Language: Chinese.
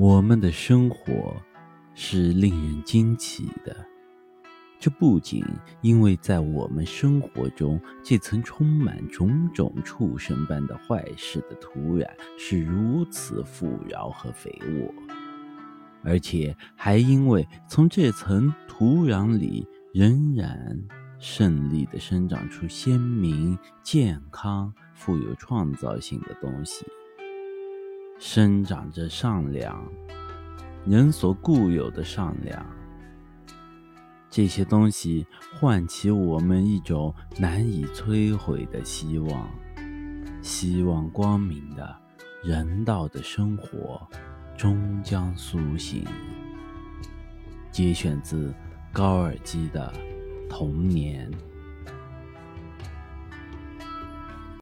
我们的生活是令人惊奇的。这不仅因为在我们生活中这层充满种种畜生般的坏事的土壤是如此富饶和肥沃，而且还因为从这层土壤里仍然胜利地生长出鲜明、健康、富有创造性的东西，生长着善良，人所固有的善良。这些东西唤起我们一种难以摧毁的希望，希望光明的人道的生活终将苏醒。节选自高尔基的《童年》。